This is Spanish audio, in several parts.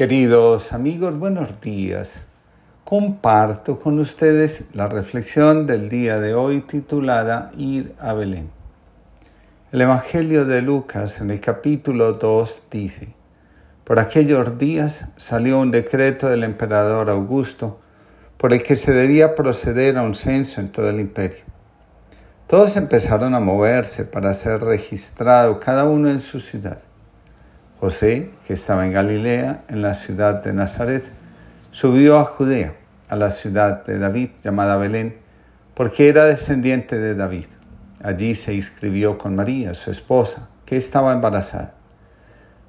Queridos amigos, buenos días. Comparto con ustedes la reflexión del día de hoy titulada Ir a Belén. El Evangelio de Lucas en el capítulo 2 dice, Por aquellos días salió un decreto del emperador Augusto por el que se debía proceder a un censo en todo el imperio. Todos empezaron a moverse para ser registrado cada uno en su ciudad. José, que estaba en Galilea, en la ciudad de Nazaret, subió a Judea, a la ciudad de David, llamada Belén, porque era descendiente de David. Allí se inscribió con María, su esposa, que estaba embarazada.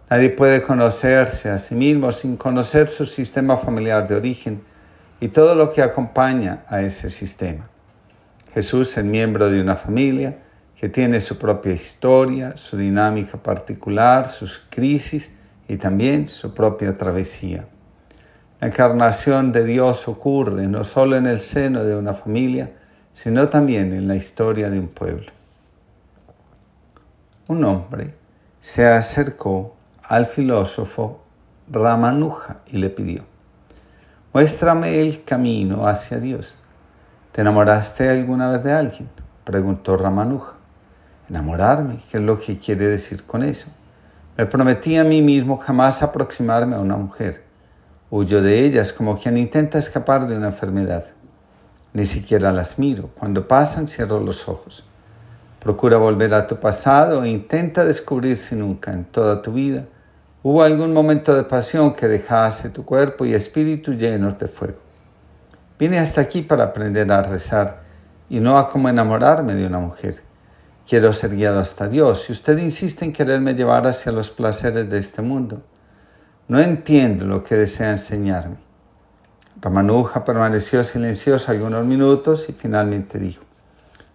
Nadie puede conocerse a sí mismo sin conocer su sistema familiar de origen y todo lo que acompaña a ese sistema. Jesús es miembro de una familia, que tiene su propia historia, su dinámica particular, sus crisis y también su propia travesía. La encarnación de Dios ocurre no solo en el seno de una familia, sino también en la historia de un pueblo. Un hombre se acercó al filósofo Ramanuja y le pidió, muéstrame el camino hacia Dios. ¿Te enamoraste alguna vez de alguien? preguntó Ramanuja. Enamorarme, ¿qué es lo que quiere decir con eso? Me prometí a mí mismo jamás aproximarme a una mujer. Huyo de ellas como quien intenta escapar de una enfermedad. Ni siquiera las miro. Cuando pasan cierro los ojos. Procura volver a tu pasado e intenta descubrir si nunca en toda tu vida hubo algún momento de pasión que dejase tu cuerpo y espíritu llenos de fuego. Vine hasta aquí para aprender a rezar y no a cómo enamorarme de una mujer. Quiero ser guiado hasta Dios y usted insiste en quererme llevar hacia los placeres de este mundo. No entiendo lo que desea enseñarme. Ramanuja permaneció silencioso algunos minutos y finalmente dijo,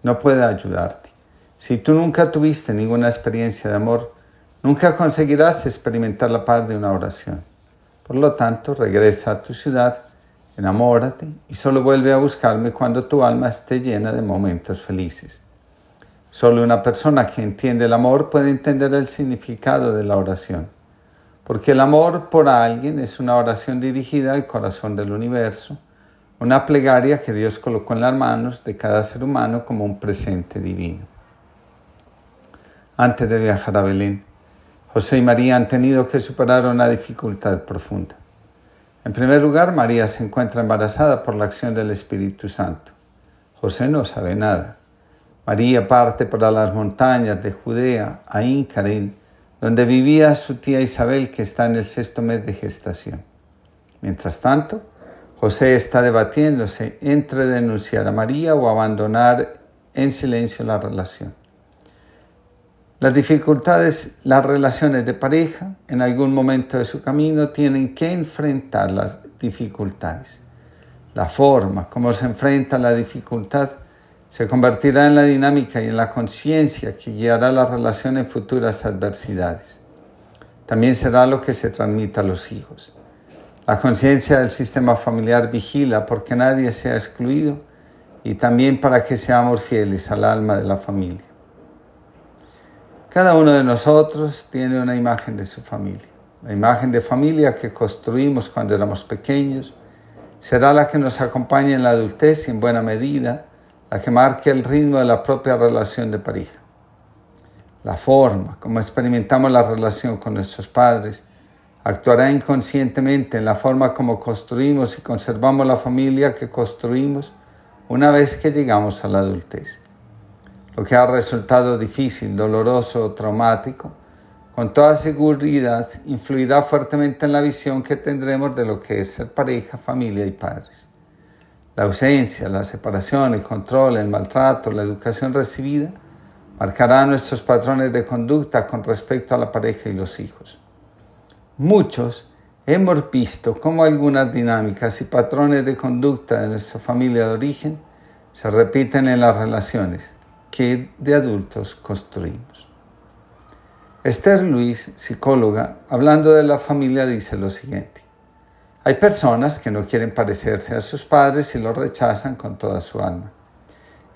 no puedo ayudarte. Si tú nunca tuviste ninguna experiencia de amor, nunca conseguirás experimentar la paz de una oración. Por lo tanto, regresa a tu ciudad, enamórate y solo vuelve a buscarme cuando tu alma esté llena de momentos felices. Solo una persona que entiende el amor puede entender el significado de la oración, porque el amor por alguien es una oración dirigida al corazón del universo, una plegaria que Dios colocó en las manos de cada ser humano como un presente divino. Antes de viajar a Belén, José y María han tenido que superar una dificultad profunda. En primer lugar, María se encuentra embarazada por la acción del Espíritu Santo. José no sabe nada. María parte para las montañas de Judea, a Incarín, donde vivía su tía Isabel, que está en el sexto mes de gestación. Mientras tanto, José está debatiéndose entre denunciar a María o abandonar en silencio la relación. Las dificultades, las relaciones de pareja, en algún momento de su camino tienen que enfrentar las dificultades. La forma como se enfrenta la dificultad se convertirá en la dinámica y en la conciencia que guiará la relación en futuras adversidades. También será lo que se transmita a los hijos. La conciencia del sistema familiar vigila porque nadie sea excluido y también para que seamos fieles al alma de la familia. Cada uno de nosotros tiene una imagen de su familia. La imagen de familia que construimos cuando éramos pequeños será la que nos acompañe en la adultez y en buena medida la que marque el ritmo de la propia relación de pareja. La forma como experimentamos la relación con nuestros padres actuará inconscientemente en la forma como construimos y conservamos la familia que construimos una vez que llegamos a la adultez. Lo que ha resultado difícil, doloroso o traumático, con toda seguridad influirá fuertemente en la visión que tendremos de lo que es ser pareja, familia y padres. La ausencia, la separación, el control, el maltrato, la educación recibida marcará nuestros patrones de conducta con respecto a la pareja y los hijos. Muchos hemos visto cómo algunas dinámicas y patrones de conducta de nuestra familia de origen se repiten en las relaciones que de adultos construimos. Esther Luis, psicóloga, hablando de la familia, dice lo siguiente. Hay personas que no quieren parecerse a sus padres y los rechazan con toda su alma.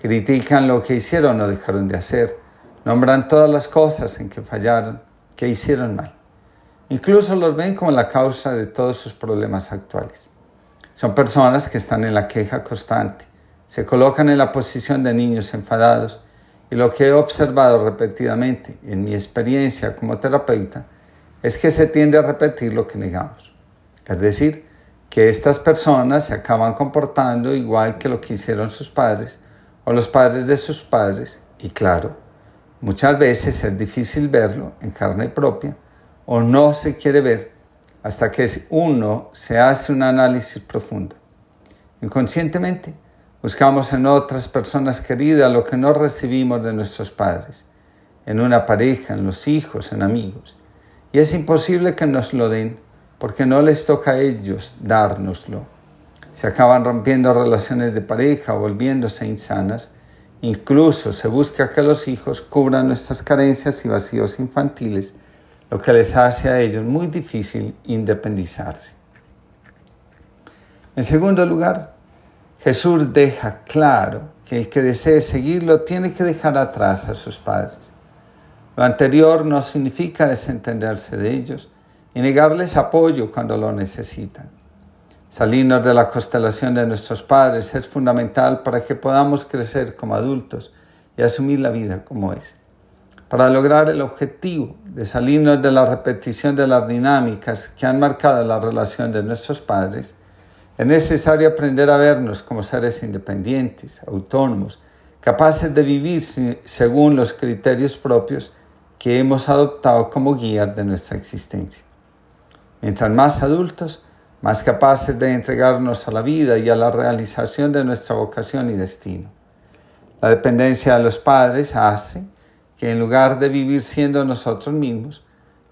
Critican lo que hicieron o dejaron de hacer. Nombran todas las cosas en que fallaron, que hicieron mal. Incluso los ven como la causa de todos sus problemas actuales. Son personas que están en la queja constante, se colocan en la posición de niños enfadados y lo que he observado repetidamente en mi experiencia como terapeuta es que se tiende a repetir lo que negamos. Es decir, que estas personas se acaban comportando igual que lo que hicieron sus padres o los padres de sus padres y claro, muchas veces es difícil verlo en carne propia o no se quiere ver hasta que uno se hace un análisis profundo. Inconscientemente buscamos en otras personas queridas lo que no recibimos de nuestros padres, en una pareja, en los hijos, en amigos. Y es imposible que nos lo den porque no les toca a ellos dárnoslo. Se acaban rompiendo relaciones de pareja, volviéndose insanas. Incluso se busca que los hijos cubran nuestras carencias y vacíos infantiles, lo que les hace a ellos muy difícil independizarse. En segundo lugar, Jesús deja claro que el que desee seguirlo tiene que dejar atrás a sus padres. Lo anterior no significa desentenderse de ellos, y negarles apoyo cuando lo necesitan. Salirnos de la constelación de nuestros padres es fundamental para que podamos crecer como adultos y asumir la vida como es. Para lograr el objetivo de salirnos de la repetición de las dinámicas que han marcado la relación de nuestros padres, es necesario aprender a vernos como seres independientes, autónomos, capaces de vivir según los criterios propios que hemos adoptado como guías de nuestra existencia. Mientras más adultos, más capaces de entregarnos a la vida y a la realización de nuestra vocación y destino. La dependencia de los padres hace que en lugar de vivir siendo nosotros mismos,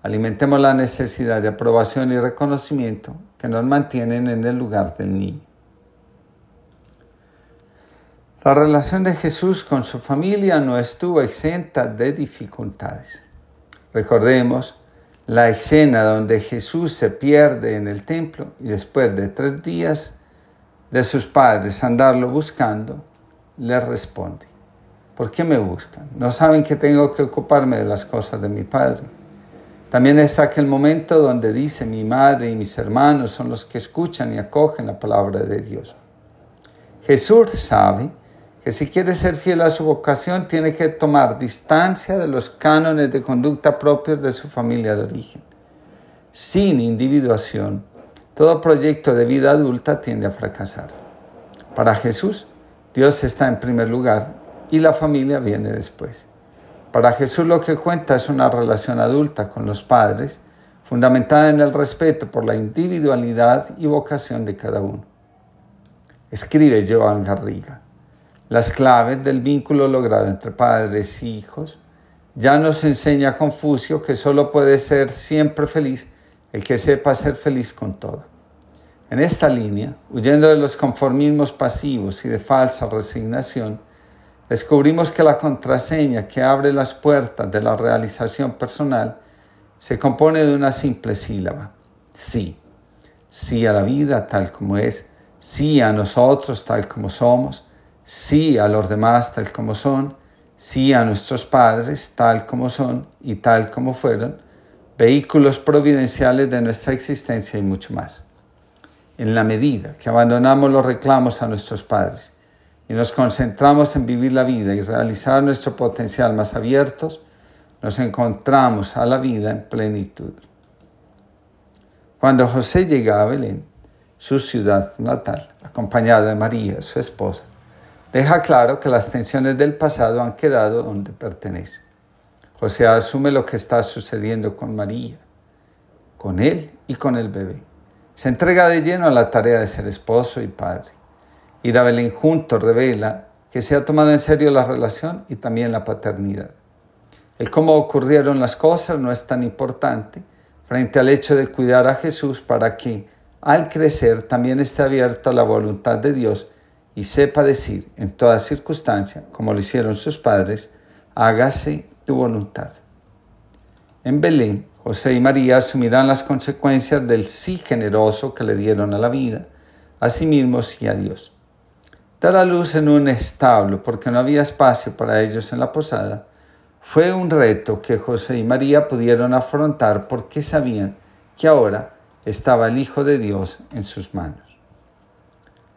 alimentemos la necesidad de aprobación y reconocimiento que nos mantienen en el lugar del niño. La relación de Jesús con su familia no estuvo exenta de dificultades. Recordemos la escena donde Jesús se pierde en el templo y después de tres días de sus padres andarlo buscando, le responde, ¿por qué me buscan? ¿No saben que tengo que ocuparme de las cosas de mi Padre? También está aquel momento donde dice, mi madre y mis hermanos son los que escuchan y acogen la palabra de Dios. Jesús sabe que si quiere ser fiel a su vocación tiene que tomar distancia de los cánones de conducta propios de su familia de origen. Sin individuación, todo proyecto de vida adulta tiende a fracasar. Para Jesús, Dios está en primer lugar y la familia viene después. Para Jesús lo que cuenta es una relación adulta con los padres, fundamentada en el respeto por la individualidad y vocación de cada uno. Escribe Joan Garriga las claves del vínculo logrado entre padres y hijos, ya nos enseña Confucio que solo puede ser siempre feliz el que sepa ser feliz con todo. En esta línea, huyendo de los conformismos pasivos y de falsa resignación, descubrimos que la contraseña que abre las puertas de la realización personal se compone de una simple sílaba, sí. Sí a la vida tal como es, sí a nosotros tal como somos, sí a los demás tal como son, sí a nuestros padres tal como son y tal como fueron, vehículos providenciales de nuestra existencia y mucho más. En la medida que abandonamos los reclamos a nuestros padres y nos concentramos en vivir la vida y realizar nuestro potencial más abiertos, nos encontramos a la vida en plenitud. Cuando José llega a Belén, su ciudad natal, acompañado de María, su esposa, deja claro que las tensiones del pasado han quedado donde pertenecen. José asume lo que está sucediendo con María, con él y con el bebé. Se entrega de lleno a la tarea de ser esposo y padre. Ir a Belén junto revela que se ha tomado en serio la relación y también la paternidad. El cómo ocurrieron las cosas no es tan importante frente al hecho de cuidar a Jesús para que, al crecer, también esté abierta la voluntad de Dios y sepa decir en toda circunstancia, como lo hicieron sus padres, hágase tu voluntad. En Belén, José y María asumirán las consecuencias del sí generoso que le dieron a la vida, a sí mismos y a Dios. Dar a luz en un establo porque no había espacio para ellos en la posada fue un reto que José y María pudieron afrontar porque sabían que ahora estaba el Hijo de Dios en sus manos.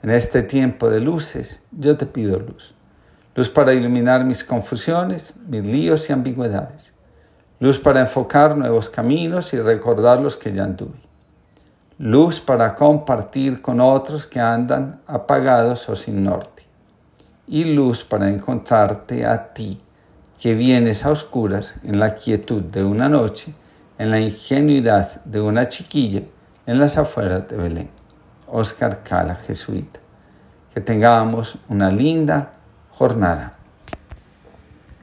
En este tiempo de luces, yo te pido luz. Luz para iluminar mis confusiones, mis líos y ambigüedades. Luz para enfocar nuevos caminos y recordar los que ya anduve. Luz para compartir con otros que andan apagados o sin norte. Y luz para encontrarte a ti, que vienes a oscuras en la quietud de una noche, en la ingenuidad de una chiquilla en las afueras de Belén. Oscar Cala, jesuita. Que tengamos una linda jornada.